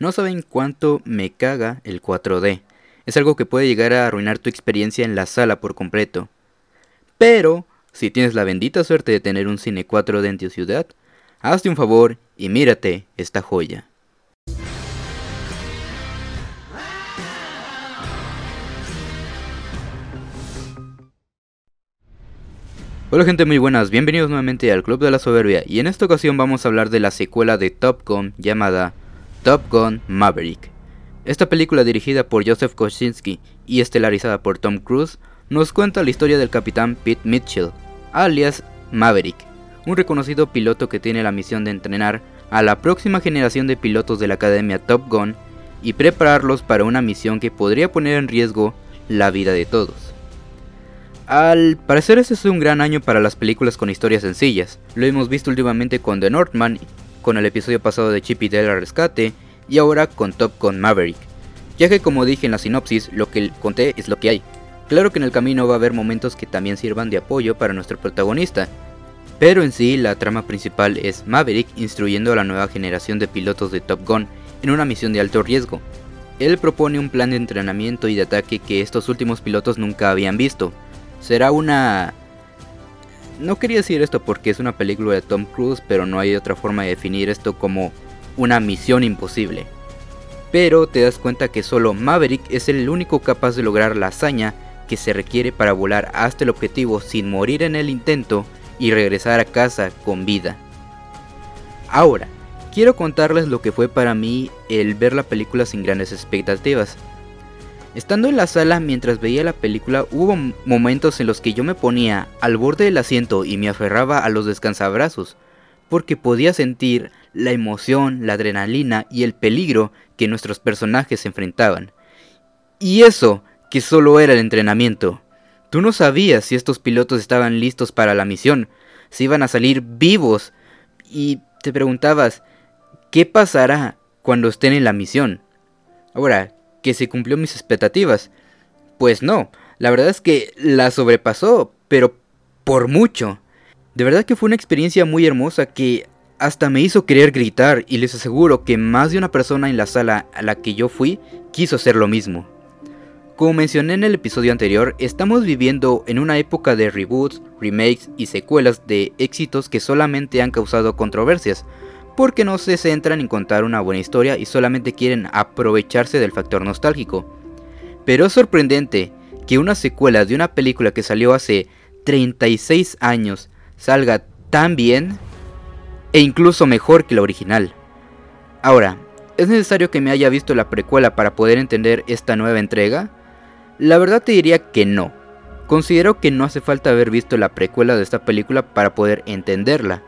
No saben cuánto me caga el 4D. Es algo que puede llegar a arruinar tu experiencia en la sala por completo. Pero, si tienes la bendita suerte de tener un cine 4D en tu ciudad, hazte un favor y mírate esta joya. Hola gente muy buenas, bienvenidos nuevamente al Club de la Soberbia y en esta ocasión vamos a hablar de la secuela de Top Gun llamada Top Gun Maverick. Esta película dirigida por Joseph Kosinski y estelarizada por Tom Cruise nos cuenta la historia del capitán Pete Mitchell, alias Maverick, un reconocido piloto que tiene la misión de entrenar a la próxima generación de pilotos de la Academia Top Gun y prepararlos para una misión que podría poner en riesgo la vida de todos. Al parecer este es un gran año para las películas con historias sencillas. Lo hemos visto últimamente con The Northman, con el episodio pasado de Chip y Dale al rescate, y ahora con Top Gun Maverick. Ya que como dije en la sinopsis, lo que conté es lo que hay. Claro que en el camino va a haber momentos que también sirvan de apoyo para nuestro protagonista, pero en sí la trama principal es Maverick instruyendo a la nueva generación de pilotos de Top Gun en una misión de alto riesgo. Él propone un plan de entrenamiento y de ataque que estos últimos pilotos nunca habían visto, será una... No quería decir esto porque es una película de Tom Cruise, pero no hay otra forma de definir esto como una misión imposible. Pero te das cuenta que solo Maverick es el único capaz de lograr la hazaña que se requiere para volar hasta el objetivo sin morir en el intento y regresar a casa con vida. Ahora, quiero contarles lo que fue para mí el ver la película sin grandes expectativas. Estando en la sala mientras veía la película hubo momentos en los que yo me ponía al borde del asiento y me aferraba a los descansabrazos, porque podía sentir la emoción, la adrenalina y el peligro que nuestros personajes se enfrentaban. Y eso, que solo era el entrenamiento. Tú no sabías si estos pilotos estaban listos para la misión, si iban a salir vivos, y te preguntabas, ¿qué pasará cuando estén en la misión? Ahora, que se cumplió mis expectativas. Pues no, la verdad es que la sobrepasó, pero por mucho. De verdad que fue una experiencia muy hermosa que hasta me hizo querer gritar y les aseguro que más de una persona en la sala a la que yo fui quiso hacer lo mismo. Como mencioné en el episodio anterior, estamos viviendo en una época de reboots, remakes y secuelas de éxitos que solamente han causado controversias, porque no se centran en contar una buena historia y solamente quieren aprovecharse del factor nostálgico. Pero es sorprendente que una secuela de una película que salió hace 36 años salga tan bien e incluso mejor que la original. Ahora, ¿es necesario que me haya visto la precuela para poder entender esta nueva entrega? La verdad te diría que no. Considero que no hace falta haber visto la precuela de esta película para poder entenderla.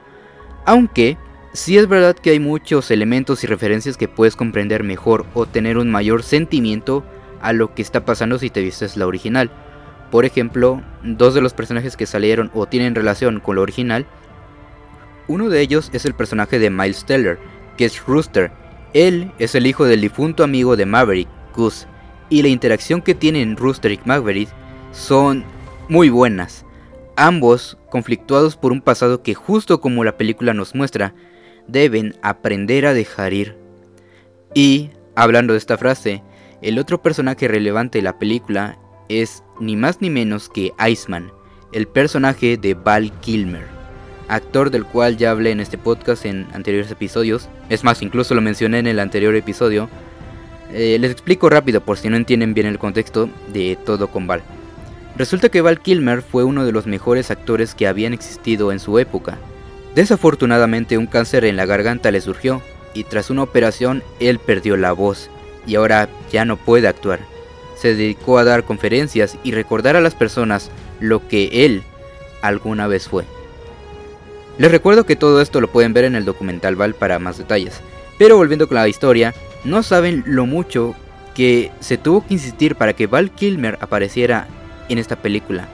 Aunque Sí es verdad que hay muchos elementos y referencias que puedes comprender mejor o tener un mayor sentimiento a lo que está pasando si te vistes la original. Por ejemplo, dos de los personajes que salieron o tienen relación con la original, uno de ellos es el personaje de Miles Teller, que es Rooster. Él es el hijo del difunto amigo de Maverick, Gus, y la interacción que tienen Rooster y Maverick son muy buenas. Ambos conflictuados por un pasado que justo como la película nos muestra, deben aprender a dejar ir. Y, hablando de esta frase, el otro personaje relevante de la película es ni más ni menos que Iceman, el personaje de Val Kilmer, actor del cual ya hablé en este podcast en anteriores episodios, es más, incluso lo mencioné en el anterior episodio. Eh, les explico rápido por si no entienden bien el contexto de todo con Val. Resulta que Val Kilmer fue uno de los mejores actores que habían existido en su época, Desafortunadamente un cáncer en la garganta le surgió y tras una operación él perdió la voz y ahora ya no puede actuar. Se dedicó a dar conferencias y recordar a las personas lo que él alguna vez fue. Les recuerdo que todo esto lo pueden ver en el documental Val para más detalles, pero volviendo con la historia, no saben lo mucho que se tuvo que insistir para que Val Kilmer apareciera en esta película.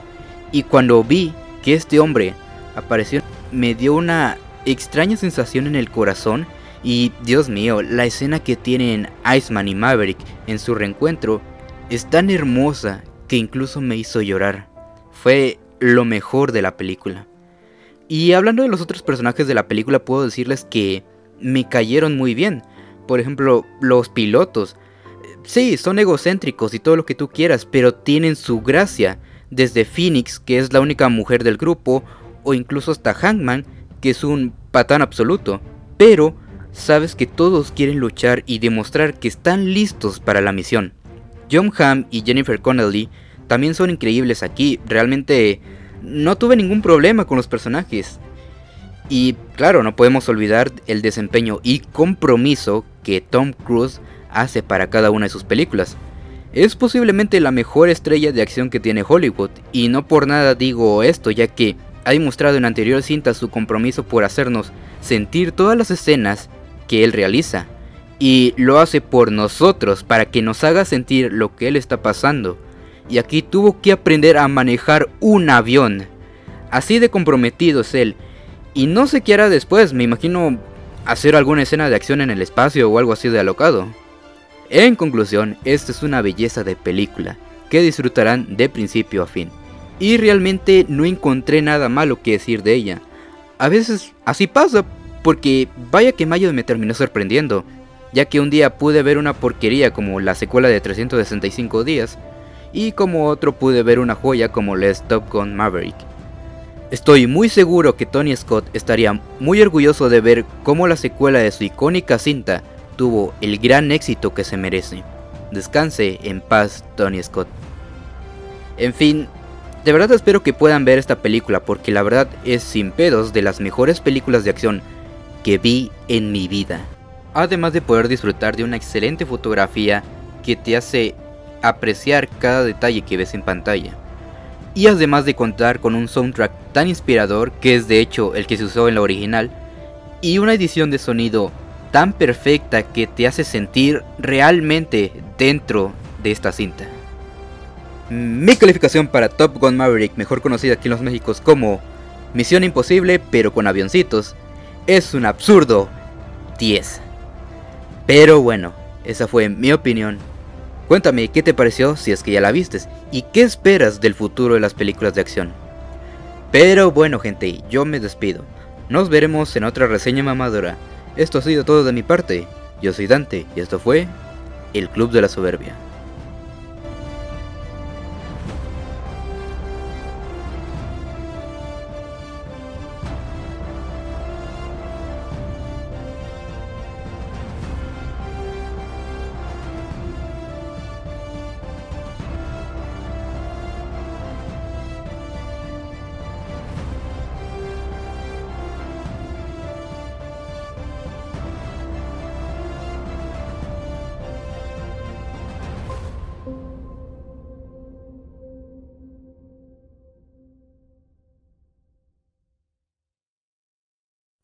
Y cuando vi que este hombre apareció me dio una extraña sensación en el corazón y Dios mío, la escena que tienen Iceman y Maverick en su reencuentro es tan hermosa que incluso me hizo llorar. Fue lo mejor de la película. Y hablando de los otros personajes de la película, puedo decirles que me cayeron muy bien. por ejemplo, los pilotos. Sí, son egocéntricos y todo lo que tú quieras, pero tienen su gracia. Desde Phoenix, que es la única mujer del grupo, o incluso hasta Hangman, que es un patán absoluto. Pero sabes que todos quieren luchar y demostrar que están listos para la misión. John Hamm y Jennifer Connelly también son increíbles aquí, realmente no tuve ningún problema con los personajes. Y claro, no podemos olvidar el desempeño y compromiso que Tom Cruise hace para cada una de sus películas. Es posiblemente la mejor estrella de acción que tiene Hollywood, y no por nada digo esto, ya que ha demostrado en anterior cinta su compromiso por hacernos sentir todas las escenas que él realiza. Y lo hace por nosotros, para que nos haga sentir lo que él está pasando. Y aquí tuvo que aprender a manejar un avión. Así de comprometido es él. Y no sé qué hará después, me imagino hacer alguna escena de acción en el espacio o algo así de alocado. En conclusión, esta es una belleza de película, que disfrutarán de principio a fin. Y realmente no encontré nada malo que decir de ella. A veces así pasa, porque vaya que Mayo me terminó sorprendiendo, ya que un día pude ver una porquería como la secuela de 365 días, y como otro pude ver una joya como Les Top Gun Maverick. Estoy muy seguro que Tony Scott estaría muy orgulloso de ver cómo la secuela de su icónica cinta tuvo el gran éxito que se merece. Descanse en paz, Tony Scott. En fin, de verdad espero que puedan ver esta película porque la verdad es sin pedos de las mejores películas de acción que vi en mi vida. Además de poder disfrutar de una excelente fotografía que te hace apreciar cada detalle que ves en pantalla. Y además de contar con un soundtrack tan inspirador que es de hecho el que se usó en la original, y una edición de sonido tan perfecta que te hace sentir realmente dentro de esta cinta. Mi calificación para Top Gun Maverick, mejor conocida aquí en los Méxicos como Misión Imposible pero con avioncitos, es un absurdo 10. Pero bueno, esa fue mi opinión Cuéntame qué te pareció si es que ya la vistes y qué esperas del futuro de las películas de acción. Pero bueno gente, yo me despido. Nos veremos en otra reseña mamadora. Esto ha sido todo de mi parte. Yo soy Dante y esto fue El Club de la Soberbia.